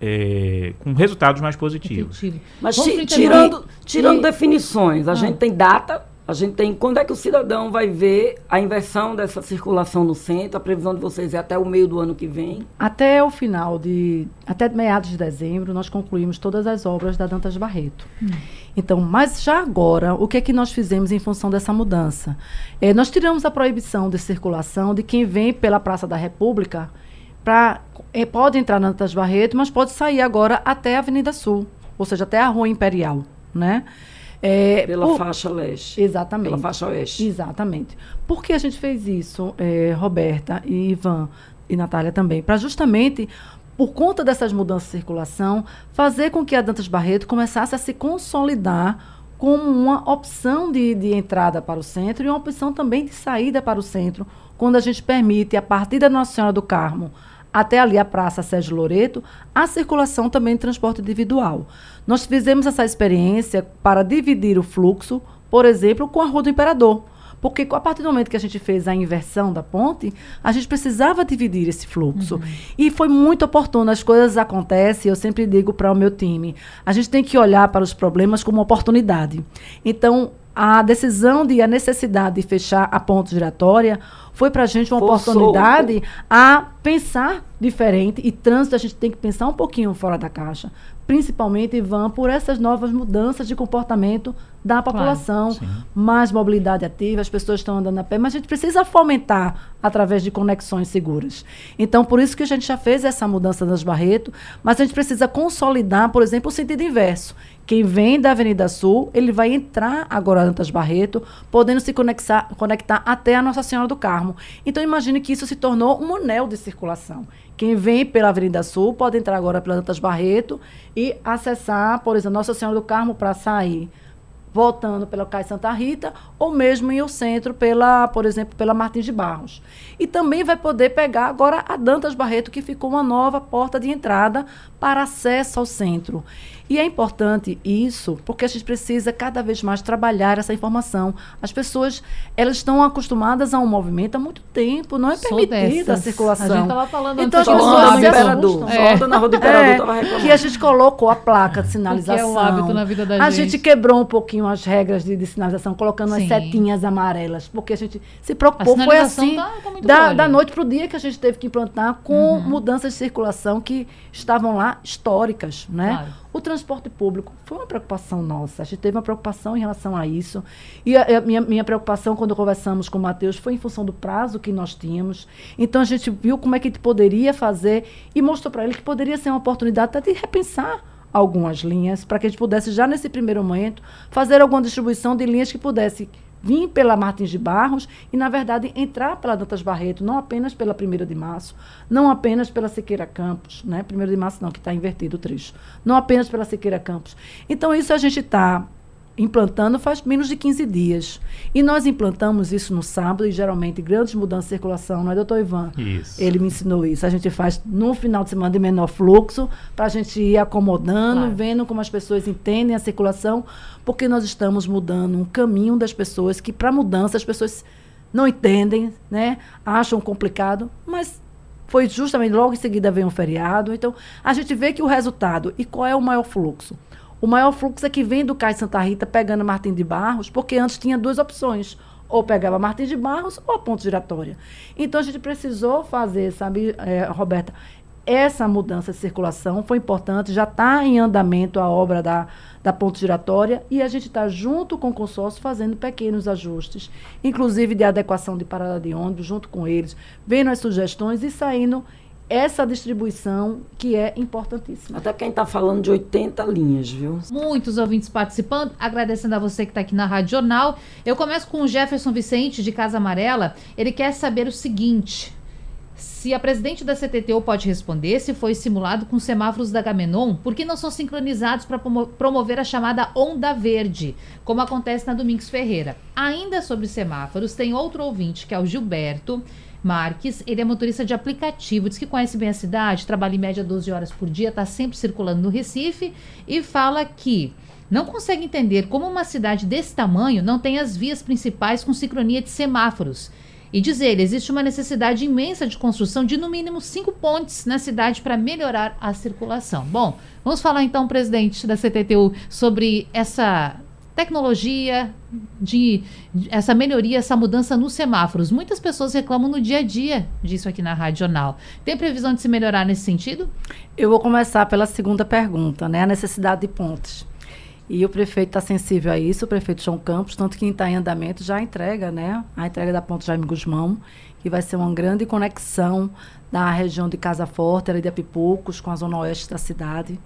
é, com resultados mais positivos. Efetivo. Mas tirando, tirando e- definições, a Ah. gente tem data, a gente tem quando é que o cidadão vai ver a inversão dessa circulação no centro, a previsão de vocês é até o meio do ano que vem. Até o final de. Até meados de dezembro, nós concluímos todas as obras da Dantas Barreto. Então, mas já agora, o que é que nós fizemos em função dessa mudança? Eh, nós tiramos a proibição de circulação de quem vem pela Praça da República para. pode entrar na Dantas Barreto, mas pode sair agora até a Avenida Sul, ou seja, até a Rua Imperial. Né? Eh, Pela o- faixa leste. Exatamente. Pela faixa oeste. Exatamente. Por que a gente fez isso, eh, Roberta e Ivan e Natália também? Para justamente, por conta dessas mudanças de circulação, fazer com que a Dantas Barreto começasse a se consolidar como uma opção de, de entrada para o centro e uma opção também de saída para o centro, quando a gente permite, a partir da Nossa Senhora do Carmo até ali a Praça Sérgio Loreto, a circulação também de transporte individual. Nós fizemos essa experiência para dividir o fluxo, por exemplo, com a Rua do Imperador. Porque a partir do momento que a gente fez a inversão da ponte, a gente precisava dividir esse fluxo. E foi muito oportuno. As coisas acontecem, eu sempre digo para o meu time, a gente tem que olhar para os problemas como oportunidade. Então, a decisão de a necessidade de fechar a ponte giratória foi para a gente uma Forçou. oportunidade a pensar diferente e trânsito a gente tem que pensar um pouquinho fora da caixa, principalmente Ivan por essas novas mudanças de comportamento da população, sim. mais mobilidade ativa, as pessoas estão andando a pé, mas a gente precisa fomentar através de conexões seguras. Então, por isso que a gente já fez essa mudança das Barreto, mas a gente precisa consolidar, por exemplo, o sentido inverso. Quem vem da Avenida Sul, ele vai entrar agora Dantas Barreto, podendo se conectar, conectar até a Nossa Senhora do Carmo. Então, imagine que isso se tornou um anel de circulação. Quem vem pela Avenida Sul pode entrar agora pela Dantas Barreto e acessar, por exemplo, Nossa Senhora do Carmo para sair voltando pela Cais Santa Rita, ou mesmo ir ao centro, pela, por exemplo, pela Martins de Barros. E também vai poder pegar agora a Dantas Barreto, que ficou uma nova porta de entrada para acesso ao centro. E é importante isso, porque a gente precisa cada vez mais trabalhar essa informação. As pessoas, elas estão acostumadas a um movimento há muito tempo, não é Sou permitida a dessas. circulação. A gente estava falando Então, antes as pessoas anda se na Imperador. assustam. Rua do Imperador, É, tava reclamando. que a gente colocou a placa de sinalização. Que é um hábito na vida da a gente. gente quebrou um pouquinho as regras de, de sinalização, colocando Sim. as setinhas amarelas, porque a gente se A preocupou. Foi assim, tá- tá da, da noite para o dia que a gente teve que implantar com Uhum. mudanças de circulação que estavam lá históricas, né? Claro. O transporte público foi uma preocupação nossa. A gente teve uma preocupação em relação a isso. E a, a minha, minha preocupação quando conversamos com o Matheus foi em função do prazo que nós tínhamos. Então a gente viu como é que a gente poderia fazer e mostrou para ele que poderia ser uma oportunidade até de repensar algumas linhas para que a gente pudesse já nesse primeiro momento fazer alguma distribuição de linhas que pudesse vir pela Martins de Barros e, na verdade, entrar pela Dantas Barreto, não apenas pela 1 de março, não apenas pela Siqueira Campos, né? 1 de março não, que está invertido o trecho. Não apenas pela Siqueira Campos. Então, isso a gente está implantando faz menos de 15 dias. E nós implantamos isso no sábado, e geralmente grandes mudanças de circulação, não é, doutor Ivan? Isso. Ele me ensinou isso. A gente faz no final de semana de menor fluxo, para a gente ir acomodando, Claro. vendo como as pessoas entendem a circulação, porque nós estamos mudando um caminho das pessoas que, para mudança, as pessoas não entendem, né? acham complicado, mas foi justamente logo em seguida vem um feriado. Então, a gente vê que o resultado. E qual é o maior fluxo? O maior fluxo é que vem do Cais Santa Rita pegando Martim de Barros, porque antes tinha duas opções. Ou pegava Martim de Barros ou a ponte giratória. Então a gente precisou fazer, sabe, eh, Roberta, essa mudança de circulação foi importante, já está em andamento a obra da, da ponte giratória e a gente está junto com o consórcio fazendo pequenos ajustes, inclusive de adequação de parada de ônibus, junto com eles, vendo as sugestões e saindo essa distribuição que é importantíssima. Até quem está falando de 80 linhas, viu? Muitos ouvintes participando, agradecendo a você que está aqui na Rádio Jornal. Eu começo com o Jefferson Vicente, de Casa Amarela. Ele quer saber o seguinte: se a presidente da CTTU pode responder se foi simulado com semáforos da Gamenon, por que não são sincronizados para promover a chamada onda verde, como acontece na Domingos Ferreira? Ainda sobre semáforos, tem outro ouvinte, que é o Gilberto. Marques, ele é motorista de aplicativo, diz que conhece bem a cidade, trabalha em média 12 horas por dia, está sempre circulando no Recife e fala que não consegue entender como uma cidade desse tamanho não tem as vias principais com sincronia de semáforos. E diz ele, existe uma necessidade imensa de construção de no mínimo cinco pontes na cidade para melhorar a circulação. Bom, vamos falar então, presidente da CTTU, sobre essa tecnologia, de, essa melhoria, essa mudança nos semáforos. Muitas pessoas reclamam no dia a dia disso aqui na Rádio Jornal. Tem previsão de se melhorar nesse sentido? Eu vou começar pela segunda pergunta, né? A necessidade de pontes. E o prefeito está sensível a isso, o prefeito João Campos, tanto que está em andamento já entrega, né? A entrega da ponte Jaime Guzmão, que vai ser uma grande conexão da região de Casa Forte, ali de Apipocos, com a zona oeste da cidade.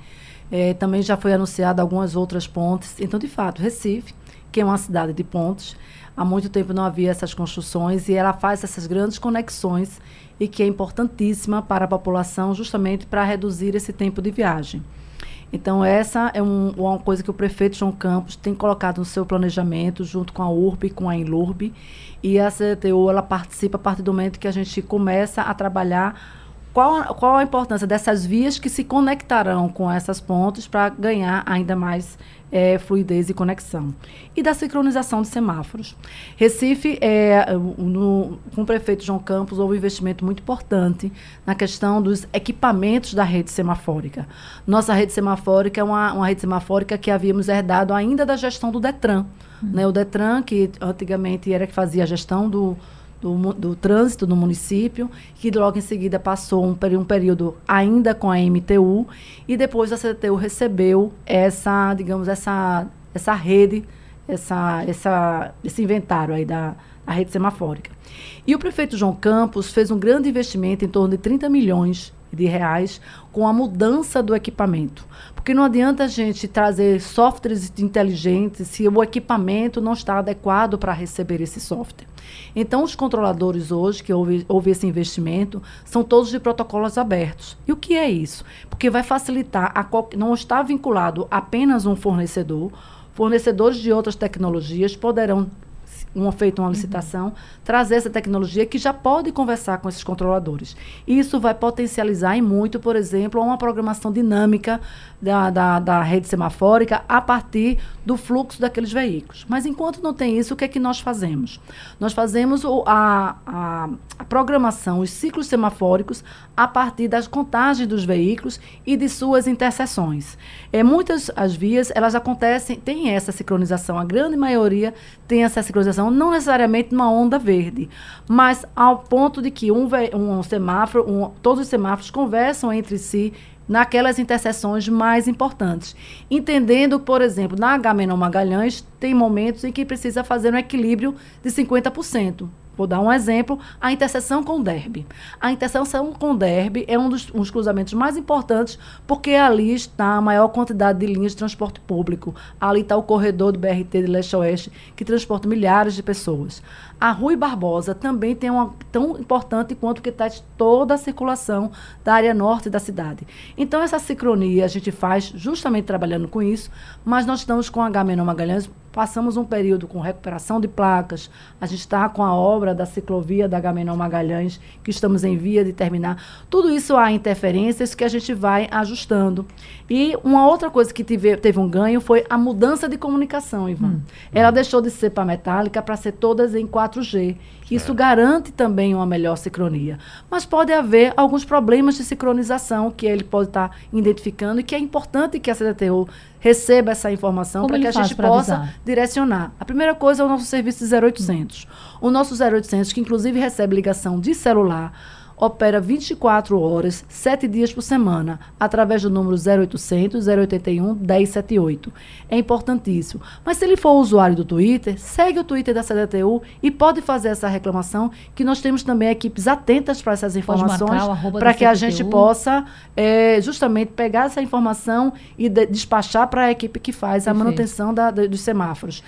É, também já foi anunciado algumas outras pontes. Então, de fato, Recife, que é uma cidade de pontes, há muito tempo não havia essas construções e ela faz essas grandes conexões e que é importantíssima para a população justamente para reduzir esse tempo de viagem. Então, essa é um, uma coisa que o prefeito João Campos tem colocado no seu planejamento, junto com a URB e com a Enlurb. E a CTU, ela participa a partir do momento que a gente começa a trabalhar qual, qual a importância dessas vias que se conectarão com essas pontes para ganhar ainda mais é, fluidez e conexão. E da sincronização de semáforos. Recife, é, no, com o prefeito João Campos, houve um investimento muito importante na questão dos equipamentos da rede semafórica. Nossa rede semafórica é uma, uma rede semafórica que havíamos herdado ainda da gestão do DETRAN. Uhum. Né? O DETRAN, que antigamente era que fazia a gestão do, do, do trânsito no município, que logo em seguida passou um, um período ainda com a MTU, e depois a CTU recebeu essa, digamos, essa, essa rede, essa, essa, esse inventário aí da, rede semafórica. E o prefeito João Campos fez um grande investimento em torno de 30 milhões de reais com a mudança do equipamento. Porque não adianta a gente trazer softwares inteligentes se o equipamento não está adequado para receber esse software. Então, os controladores hoje, que houve, houve esse investimento, são todos de protocolos abertos. E o que é isso? Porque vai facilitar, a qual, não está vinculado apenas um fornecedor, fornecedores de outras tecnologias poderão uma, feita uma licitação, uhum. trazer essa tecnologia que já pode conversar com esses controladores. Isso vai potencializar e muito, por exemplo, uma programação dinâmica da, da, da, rede semafórica a partir do fluxo daqueles veículos. Mas enquanto não tem isso, o que é que nós fazemos? Nós fazemos o, a, a, a programação, os ciclos semafóricos a partir das contagens dos veículos e de suas interseções. É, muitas as vias, elas acontecem, tem essa sincronização, a grande maioria tem essa sincronização, não necessariamente numa onda verde, mas ao ponto de que um, um semáforo, um, todos os semáforos conversam entre si naquelas interseções mais importantes. Entendendo, por exemplo, na Agamenon Magalhães, tem momentos em que precisa fazer um equilíbrio de 50%. Vou dar um exemplo, a interseção com o derby. A interseção com o derby é um dos, um dos cruzamentos mais importantes porque ali está a maior quantidade de linhas de transporte público. Ali está o corredor do BRT de leste a oeste, que transporta milhares de pessoas. A Rui Barbosa também tem uma tão importante quanto que está toda a circulação da área norte da cidade. Então, essa sincronia a gente faz justamente trabalhando com isso, mas nós estamos com a H Magalhães Passamos um período com recuperação de placas. A gente está com a obra da ciclovia da Gamenon Magalhães, que estamos em via de terminar. Tudo isso há interferências que a gente vai ajustando. E uma outra coisa que tive, teve um ganho foi a mudança de comunicação, Ivan. Hum. Ela deixou de ser para metálica para ser todas em 4G. Isso garante também uma melhor sincronia. Mas pode haver alguns problemas de sincronização que ele pode estar tá identificando e que é importante que a CDTU receba essa informação para que a gente possa avisar? direcionar. A primeira coisa é o nosso serviço de 0800. O nosso 0800, que inclusive recebe ligação de celular, opera 24 horas, 7 dias por semana, através do número 0800 081 1078. É importantíssimo. Mas se ele for usuário do Twitter, segue o Twitter da CDTU e pode fazer essa reclamação, que nós temos também equipes atentas para essas informações, para que a gente possa é, justamente pegar essa informação e de, despachar para a equipe que faz Perfeito. a manutenção da, da, dos semáforos.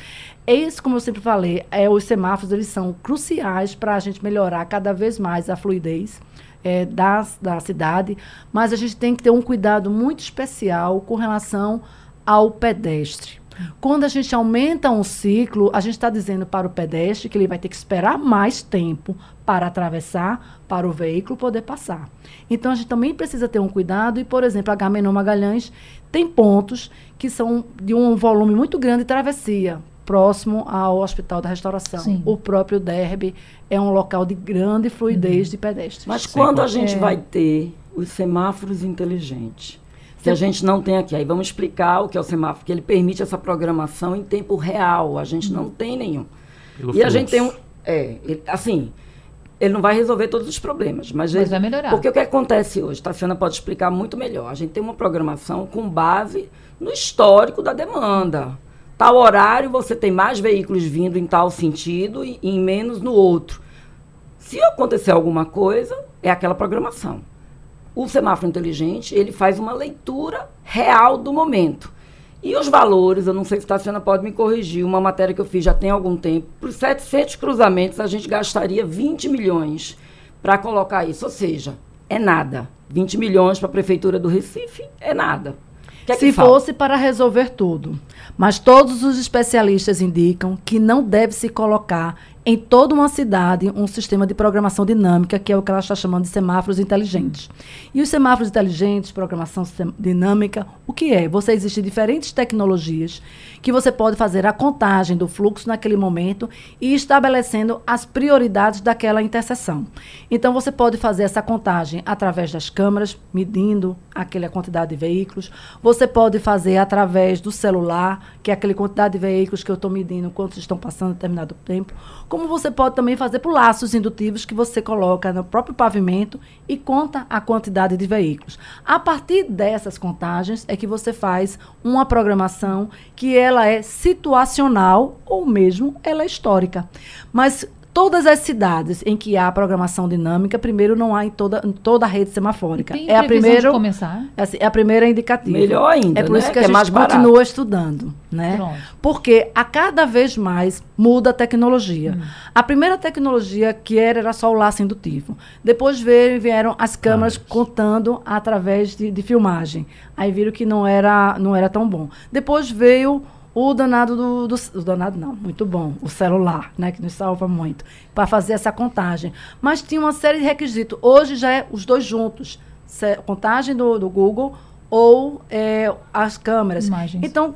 Esse, como eu sempre falei, é, os semáforos eles são cruciais para a gente melhorar cada vez mais a fluidez é, da, da cidade, mas a gente tem que ter um cuidado muito especial com relação ao pedestre. Quando a gente aumenta um ciclo, a gente está dizendo para o pedestre que ele vai ter que esperar mais tempo para atravessar, para o veículo poder passar. Então a gente também precisa ter um cuidado e, por exemplo, a Gamenon Magalhães tem pontos que são de um volume muito grande de travessia próximo ao Hospital da Restauração. Sim. O próprio derby é um local de grande fluidez Uhum. de pedestres. Mas Sim, quando a gente é. vai ter os semáforos inteligentes? Se a gente não tem aqui, aí vamos explicar o que é o semáforo, que ele permite essa programação em tempo real. A gente não tem nenhum. Pelo E a gente tem um. fluxo. É, ele- assim, ele não vai resolver todos os problemas, mas, Mas ele, vai melhorar. Porque o que acontece hoje, Tassiana pode explicar muito melhor. A gente tem uma programação com base no histórico da demanda. Tal horário você tem mais veículos vindo em tal sentido e, e menos no outro. Se acontecer alguma coisa, é aquela programação. O semáforo inteligente, ele faz uma leitura real do momento. E os valores, eu não sei se a Tassiana pode me corrigir, uma matéria que eu fiz já tem algum tempo, para os 700 cruzamentos a gente gastaria 20 milhões para colocar isso. Ou seja, é nada. 20 milhões para a Prefeitura do Recife é nada. Que é que Se falta? fosse para resolver tudo. Mas todos os especialistas indicam que não deve se colocar em toda uma cidade um sistema de programação dinâmica, que é o que ela está chamando de semáforos inteligentes. E os semáforos inteligentes, programação dinâmica, o que é? Você existe diferentes tecnologias que você pode fazer a contagem do fluxo naquele momento e estabelecendo as prioridades daquela interseção. Então você pode fazer essa contagem através das câmeras, medindo aquela quantidade de veículos. Você pode fazer através do celular, que é aquela quantidade de veículos que eu estou medindo quantos estão passando em determinado tempo. Como você pode também fazer por laços indutivos que você coloca no próprio pavimento e conta a quantidade de veículos. A partir dessas contagens é que você faz uma programação que ela é situacional ou mesmo ela é histórica. Mas todas as cidades em que há programação dinâmica, primeiro não há em toda, em toda a rede semafórica. Tem é a primeira de começar? é assim, é a primeira indicativa. Melhor ainda, É por né? isso que, Que a é gente mais barato. continua estudando, né? Pronto. Porque a cada vez mais muda a tecnologia. Hum. A primeira tecnologia que era era só o laço indutivo. Depois veio, vieram as câmeras Câmeras. contando através de, de filmagem. Aí viram que não era não era tão bom. Depois veio o danado do, do o danado não, muito bom, o celular, né, que nos salva muito, para fazer essa contagem. Mas tinha uma série de requisitos. Hoje já é os dois juntos, contagem do, do Google ou é, as câmeras. Imagens. Então,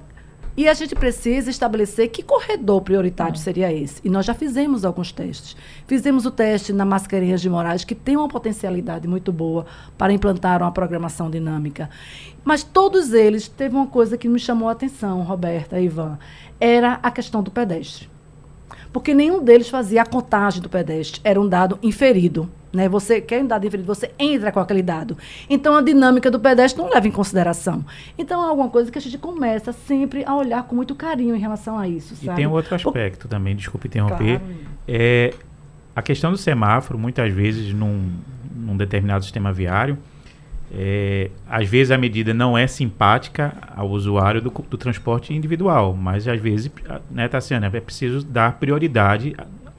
e a gente precisa estabelecer que corredor prioritário Ah. seria esse. E nós já fizemos alguns testes. Fizemos o teste na Mascarenhas de Moraes, que tem uma potencialidade muito boa para implantar uma programação dinâmica. Mas todos eles teve uma coisa que me chamou a atenção, Roberta e Ivan, era a questão do pedestre. Porque nenhum deles fazia a contagem do pedestre, era um dado inferido. Né? Você quer um dado inferido, você entra com aquele dado. Então a dinâmica do pedestre não leva em consideração. Então é alguma coisa que a gente começa sempre a olhar com muito carinho em relação a isso. E Sabe? tem um outro Por- aspecto também, desculpe interromper. Claro. É a questão do semáforo, muitas vezes, num, num determinado sistema viário, é, às vezes a medida não é simpática ao usuário do, do transporte individual, mas às vezes, né, Tassiana, é preciso dar prioridade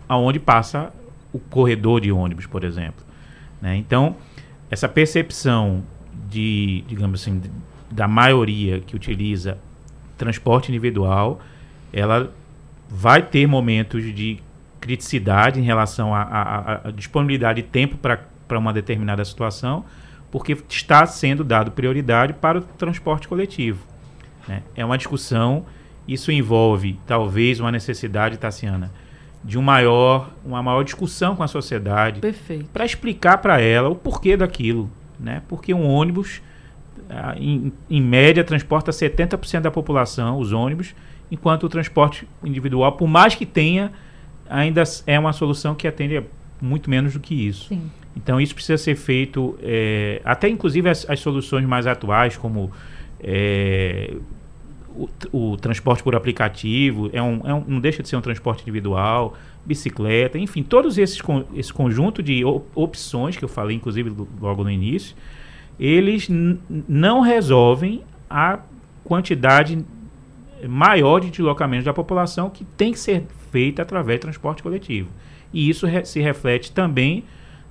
aonde passa o corredor de ônibus, por exemplo. né? Então, essa percepção de, digamos assim, da maioria que utiliza transporte individual, ela vai ter momentos de criticidade em relação à disponibilidade de tempo para uma determinada situação, porque está sendo dado prioridade para o transporte coletivo. né? É uma discussão, isso envolve talvez uma necessidade, Tassiana, de um maior, uma maior discussão com a sociedade, para explicar para ela o porquê daquilo, né? Porque um ônibus, em, em média, transporta 70% da população, os ônibus, enquanto o transporte individual, por mais que tenha, ainda é uma solução que atende a muito menos do que isso. Sim. Então isso precisa ser feito, eh, até inclusive as, as soluções mais atuais, como eh, o, o transporte por aplicativo, é um, é um- não deixa de ser um transporte individual, bicicleta, enfim, todos esses esse conjunto de op- opções que eu falei, inclusive lo- logo no início, eles não resolvem a quantidade maior de deslocamentos da população que tem que ser feita através de transporte coletivo. E isso re- se reflete também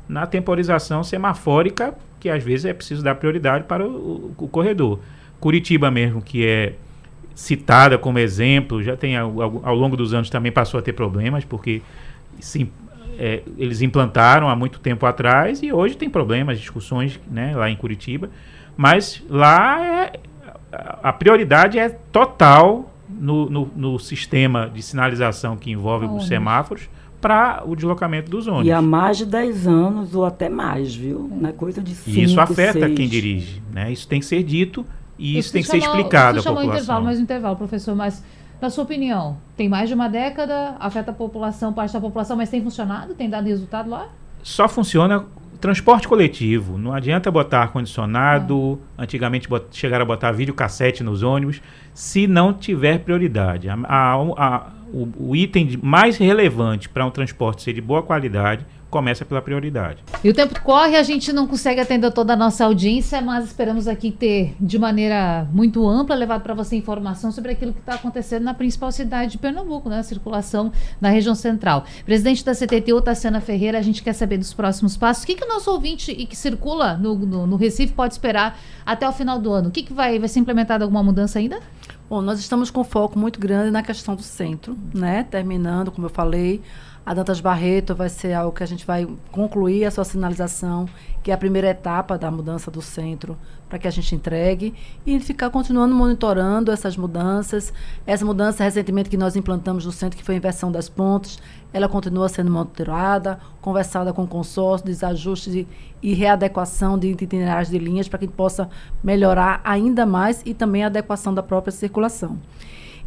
na temporização semafórica, que às vezes é preciso dar prioridade para o, o- o corredor. Curitiba mesmo, que é citada como exemplo, já tem ao, ao- longo dos anos também passou a ter problemas, porque se, é, eles implantaram há muito tempo atrás e hoje tem problemas, discussões né, lá em Curitiba, mas lá é, a- prioridade é total no, no, no sistema de sinalização que envolve Ônibus. os semáforos para o deslocamento dos ônibus. E há mais de 10 anos ou até mais, viu? Não é coisa de 5, E isso afeta seis. quem dirige. Né? Isso tem que ser dito e Eu isso tem que preciso ser explicado à população. intervalo, mais um intervalo, professor, mas na sua opinião, tem mais de uma década, afeta a população, parte da população, mas tem funcionado? Tem dado resultado lá? Só funciona transporte coletivo. Não adianta botar ar-condicionado, antigamente bot- chegaram a botar videocassete nos ônibus, se não tiver prioridade. A- a- a- o, o item mais relevante para um transporte ser de boa qualidade começa pela prioridade. E o tempo corre, a gente não consegue atender toda a nossa audiência, mas esperamos aqui ter, de maneira muito ampla, levado para você informação sobre aquilo que está acontecendo na principal cidade de Pernambuco, né? A circulação na região central. Presidente da CTTU, Tassiana Ferreira, a gente quer saber dos próximos passos. O que, que o nosso ouvinte e que circula no, no, no Recife pode esperar até o final do ano? O que, que vai, vai ser implementada alguma mudança ainda? Bom, nós estamos com foco muito grande na questão do centro, né? Terminando, como eu falei, a Dantas Barreto vai ser algo que a gente vai concluir a sua sinalização, que é a primeira etapa da mudança do centro, para que a gente entregue e ficar continuando monitorando essas mudanças. Essa mudança recentemente que nós implantamos no centro, que foi a inversão das pontes, ela continua sendo monitorada, conversada com o consórcio, desajustes e, e readequação de itinerários de linhas para que possa melhorar ainda mais e também a adequação da própria circulação.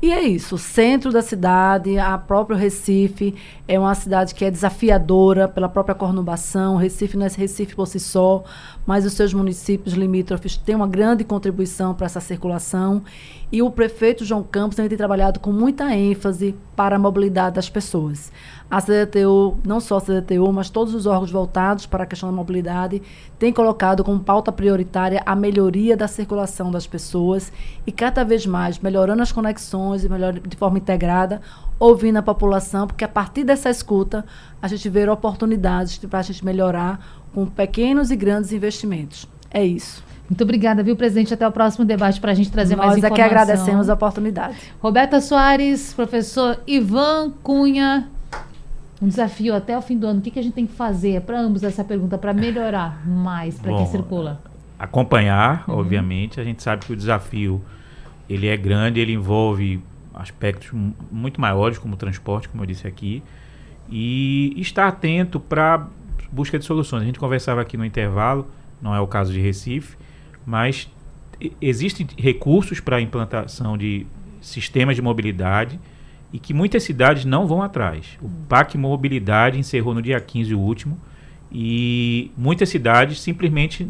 E é isso, o centro da cidade, a própria Recife, é uma cidade que é desafiadora pela própria conurbação. Recife não é Recife por si só, mas os seus municípios limítrofes têm uma grande contribuição para essa circulação. E o prefeito João Campos tem trabalhado com muita ênfase para a mobilidade das pessoas. A CDTU, não só a CDTU, mas todos os órgãos voltados para a questão da mobilidade, têm colocado como pauta prioritária a melhoria da circulação das pessoas e cada vez mais melhorando as conexões e melhor, de forma integrada, ouvindo a população, porque a partir dessa escuta a gente vê oportunidades para a gente melhorar com pequenos e grandes investimentos. É isso. Muito obrigada, viu, presidente? Até o próximo debate para a gente trazer mais Nós é que agradecemos a oportunidade. Roberta Soares, professor Ivan Cunha. Um desafio até o fim do ano. O que, que a gente tem que fazer para ambos essa pergunta, para melhorar mais para quem circula? acompanhar, Uhum. obviamente. A gente sabe que o desafio ele é grande, ele envolve aspectos mu- muito maiores, como o transporte, como eu disse aqui, e estar atento para busca de soluções. A gente conversava aqui no intervalo, não é o caso de Recife, mas existem recursos para a implantação de sistemas de mobilidade e que muitas cidades não vão atrás. O PAC Mobilidade encerrou no dia 15 o último e muitas cidades simplesmente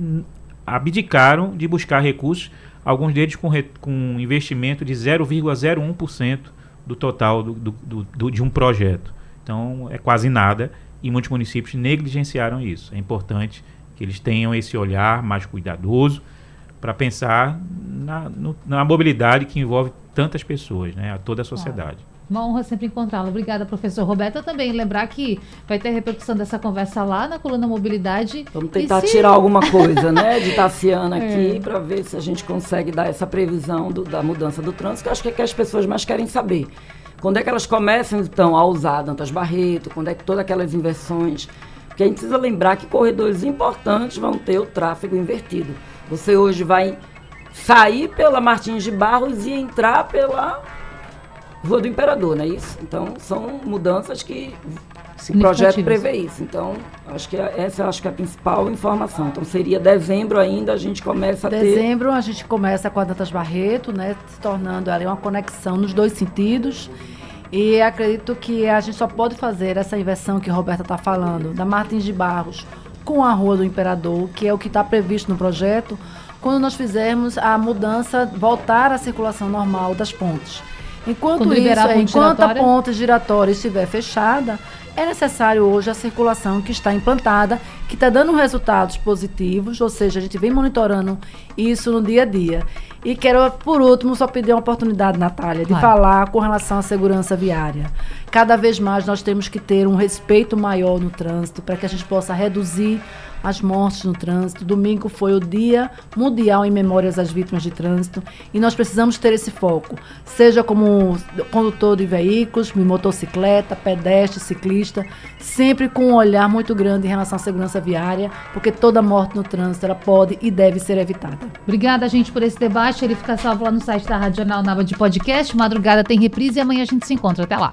abdicaram de buscar recursos, alguns deles com, re- com investimento de 0,01% do total do- do- do- de um projeto. Então é quase nada e muitos municípios negligenciaram isso. É importante que eles tenham esse olhar mais cuidadoso para pensar na, no- na mobilidade que envolve tantas pessoas, né, a toda a sociedade. Uma honra sempre encontrá-lo. Obrigada, professor Roberta. Também lembrar que vai ter repercussão dessa conversa lá na coluna Mobilidade. Vamos tentar se- tirar alguma coisa, né, de Tassiana aqui, É. para ver se a gente consegue dar essa previsão do- da mudança do trânsito, que eu acho que é que as pessoas mais querem saber. Quando é que elas começam, então, a usar Dantas Barreto, quando é que todas aquelas inversões... Porque a gente precisa lembrar que corredores importantes vão ter o tráfego invertido. Você hoje vai sair pela Martins de Barros e entrar pela Rua do Imperador, não é isso? Então, são mudanças que o projeto prevê isso. Então, acho que é- essa acho que é a principal informação. Então, seria dezembro ainda, a gente começa a ter... Dezembro a gente começa com a Dantas Barreto, né, se tornando ali uma conexão nos dois sentidos. E acredito que a gente só pode fazer essa inversão que a Roberta está falando, da Martins de Barros com a Rua do Imperador, que é o que está previsto no projeto, quando nós fizermos a mudança, voltar à circulação normal das pontes. Enquanto isso, liberar a ponte enquanto a giratória? ponte giratória estiver fechada, é necessário hoje a circulação que está implantada, que está dando resultados positivos, ou seja, a gente vem monitorando isso no dia a dia. E quero, por último, só pedir uma oportunidade, Natália, de Vai. falar com relação à segurança viária. cada vez mais nós temos que ter um respeito maior no trânsito para que a gente possa reduzir as mortes no trânsito. Domingo foi o Dia Mundial em Memórias às Vítimas de Trânsito e nós precisamos ter esse foco, seja como condutor de veículos, motocicleta, pedestre, ciclista, sempre com um olhar muito grande em relação à segurança viária, porque toda morte no trânsito ela pode e deve ser evitada. Obrigada, gente, por esse debate. Ele fica salvo lá no site da Rádio Jornal Nava de Podcast. Madrugada tem reprise e amanhã a gente se encontra. Até lá.